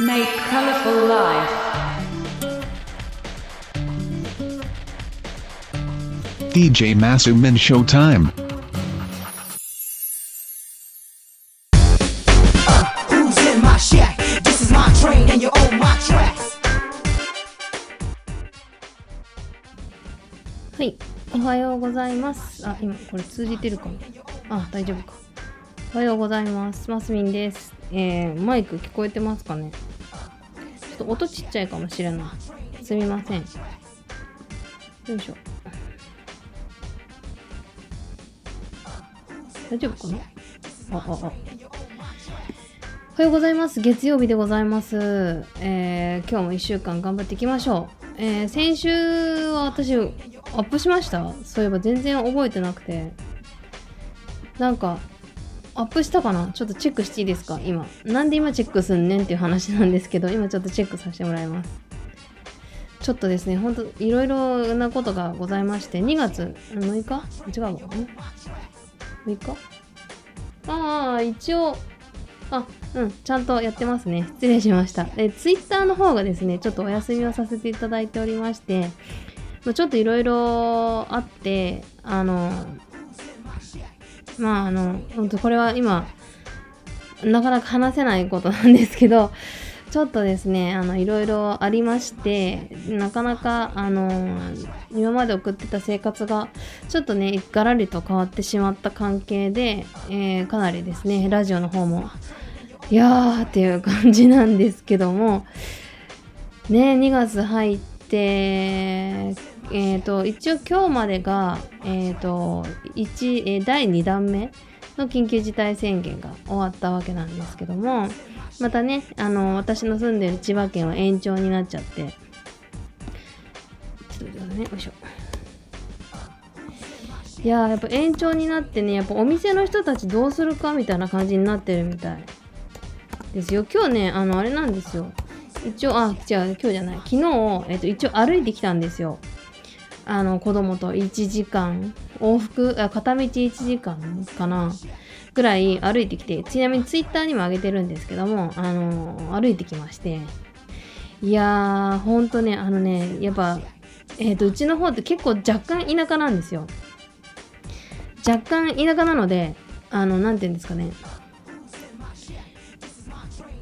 Make colorful life. DJ Masumin Showtime. Who's in my shack? This is my train and you own my tracks. はい、おはようございます。あ、今これ通じてるかなあ、大丈夫か。おはようございます。マスミンです。えー、マイク聞こえてますかね？ちょっと音ちっちゃいかもしれない。すみません。よいしょ。大丈夫かな？あ、あ、あ。おはようございます。月曜日でございます。えー、今日も1週間頑張っていきましょう。えー、先週は私、アップしました？そういえば全然覚えてなくて。なんか、アップしたかな？ちょっとチェックしていいですか？今。なんで今チェックすんねんっていう話なんですけど、今ちょっとチェックさせてもらいます。ちょっとですね、ほんといろいろなことがございまして、2月6日？違うわ。ん ?6 日？ああ、一応、あ、うん、ちゃんとやってますね。失礼しました。で、ツイッターの方がですね、ちょっとお休みをさせていただいておりまして、まちょっといろいろあって、あの、まあ、あの、本当これは今、なかなか話せないことなんですけど、ちょっとですね、あの、いろいろありまして、なかなか、あの、今まで送ってた生活が、ちょっとね、ガラリと変わってしまった関係で、えーかなりですね、ラジオの方も、いやーっていう感じなんですけども、ね、2月入って、でえっ、と、一応今日までが、えっ、と、一え第2弾目の緊急事態宣言が終わったわけなんですけども、またね、あの、私の住んでる千葉県は延長になっちゃって、ちょっと待ってね、よいしょ。いやーやっぱ延長になってねやっぱお店の人たちどうするかみたいな感じになってるみたいですよ。今日ねあのあれなんですよ。一応あ違う今日じゃない。昨日、えっと、一応歩いてきたんですよ。あの子供と。1時間。往復あ片道1時間かな。ぐらい歩いてきて。ちなみにツイッターにも上げてるんですけどもあの歩いてきまして。いやーほんとねあのねやっぱえっ、とうちの方って結構若干田舎なんですよ。若干田舎なのであのなんて言うんですかね。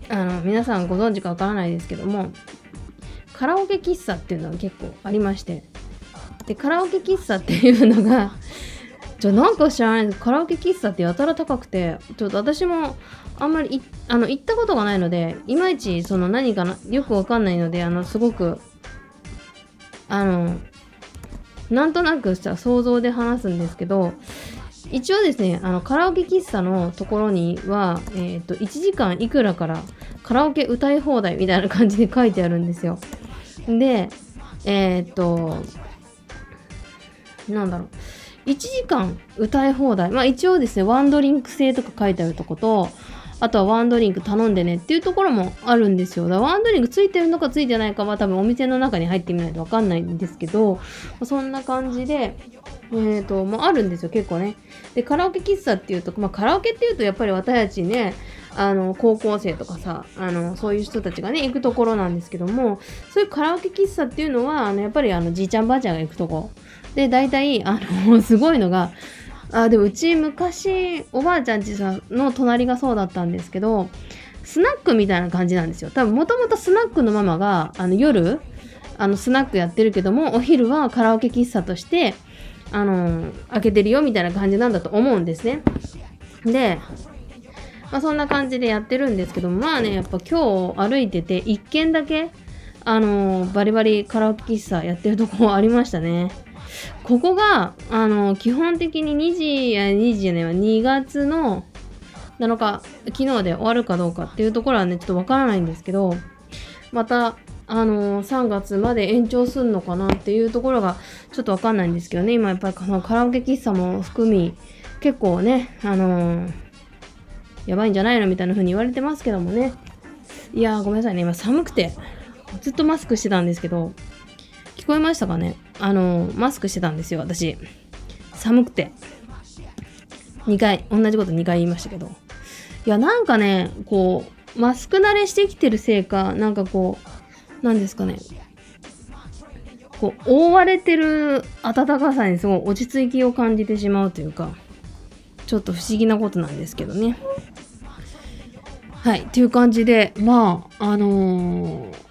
あの皆さんご存知かわからないですけどもカラオケ喫茶っていうのが結構ありましてでカラオケ喫茶っていうのが ちょなんか知らないです。カラオケ喫茶ってやたら高くてちょっと私もあんまりあの行ったことがないのでいまいちその何かなよくわかんないのであのすごくあのなんとなくした想像で話すんですけど一応ですねあのカラオケ喫茶のところには、えー、と1時間いくらからカラオケ歌い放題みたいな感じで書いてあるんですよ。でえっ、となんだろう。1時間歌い放題。まあ一応ですねワンドリンク制とか書いてあるとことあとはワンドリンク頼んでねっていうところもあるんですよ。だからワンドリンクついてるのかついてないかは多分お店の中に入ってみないとわかんないんですけど、そんな感じで、えーと、まあ、あるんですよ、結構ね。で、カラオケ喫茶っていうと、まあ、カラオケっていうとやっぱり私たちね、あの、高校生とかさ、あの、そういう人たちがね、行くところなんですけども、そういうカラオケ喫茶っていうのは、あの、やっぱりあの、じいちゃんばあちゃんが行くとこ。で、大体、あの、すごいのが、あでもうち昔おばあちゃんちさんの隣がそうだったんですけどスナックみたいな感じなんですよ多分もともとスナックのママがあの夜あのスナックやってるけどもお昼はカラオケ喫茶としてあの開けてるよみたいな感じなんだと思うんですね。でまあそんな感じでやってるんですけどまあねやっぱ今日歩いてて一軒だけあのバリバリカラオケ喫茶やってるとこありましたね。ここが、あの、基本的に2時、や2時じゃない、2月の7日、昨日で終わるかどうかっていうところはね、ちょっとわからないんですけど、また、あの3月まで延長すんのかなっていうところがちょっとわかんないんですけどね、今やっぱりこのカラオケ喫茶も含み、結構ね、あのやばいんじゃないのみたいな風に言われてますけどもね。いやー、ごめんなさいね、今寒くて、ずっとマスクしてたんですけど、聞こえましたかね？あの、マスクしてたんですよ、私。寒くて。2回、同じこと2回言いましたけど。いや、なんかね、こうマスク慣れしてきてるせいか、なんかこう、なんですかね。こう、覆われてる暖かさにすごい落ち着きを感じてしまうというか、ちょっと不思議なことなんですけどね。はい。っていう感じで、まあ、あのー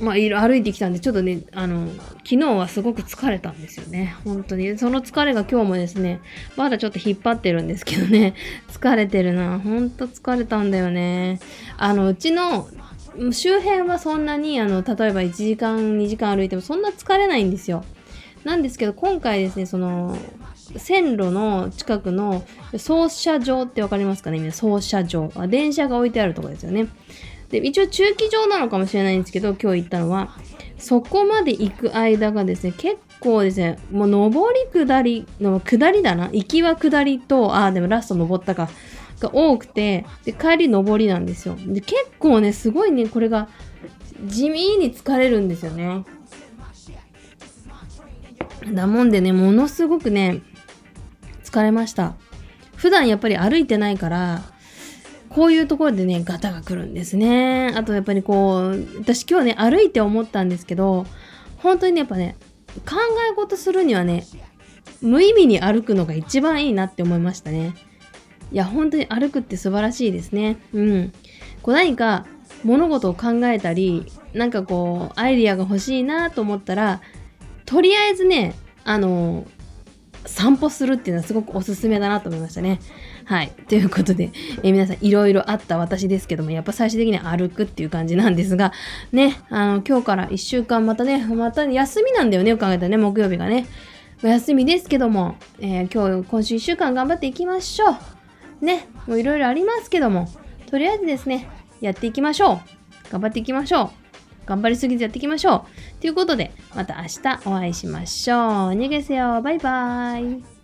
まあ、いろ歩いてきたんで、ちょっとね、あの、昨日はすごく疲れたんですよね。本当に。その疲れが今日もですね、まだちょっと引っ張ってるんですけどね、疲れてるな。ほんと疲れたんだよね。あの、うちの周辺はそんなに、あの、例えば1時間、2時間歩いてもそんな疲れないんですよ。なんですけど、今回ですね、その、線路の近くの操車場ってわかりますかねみんな操車場あ。電車が置いてあるところですよね。で、一応中期場なのかもしれないんですけど、今日行ったのは、そこまで行く間がですね、結構ですね、もう上り下りの、下りだな。行きは下りと、ああ、でもラスト登ったか。が多くて、で、帰り上りなんですよ。で、結構ね、すごいね、これが地味に疲れるんですよね。だもんでね、ものすごくね、疲れました。普段やっぱり歩いてないから、こういうところでね、ガタが来るんですね。あとやっぱりこう、私今日ね、歩いて思ったんですけど、本当にね、やっぱね、考え事するにはね、無意味に歩くのが一番いいなって思いましたね。いや、本当に歩くって素晴らしいですね。うん。こう何か物事を考えたり、なんかこう、アイディアが欲しいなと思ったら、とりあえずね、あの、散歩するっていうのはすごくおすすめだなと思いましたね。はい。ということで、えー皆さんいろいろあった私ですけども、やっぱ最終的には歩くっていう感じなんですが、ね、あの、今日から1週間またね、また休みなんだよね、よく考えたらね、木曜日がね。お休みですけども、えー今日、今週1週間頑張っていきましょう。ね、もういろいろありますけども、とりあえずですね、やっていきましょう。頑張っていきましょう。頑張りすぎずやっていきましょう。ということで、また明日お会いしましょう。逃げせよ。バイバーイ。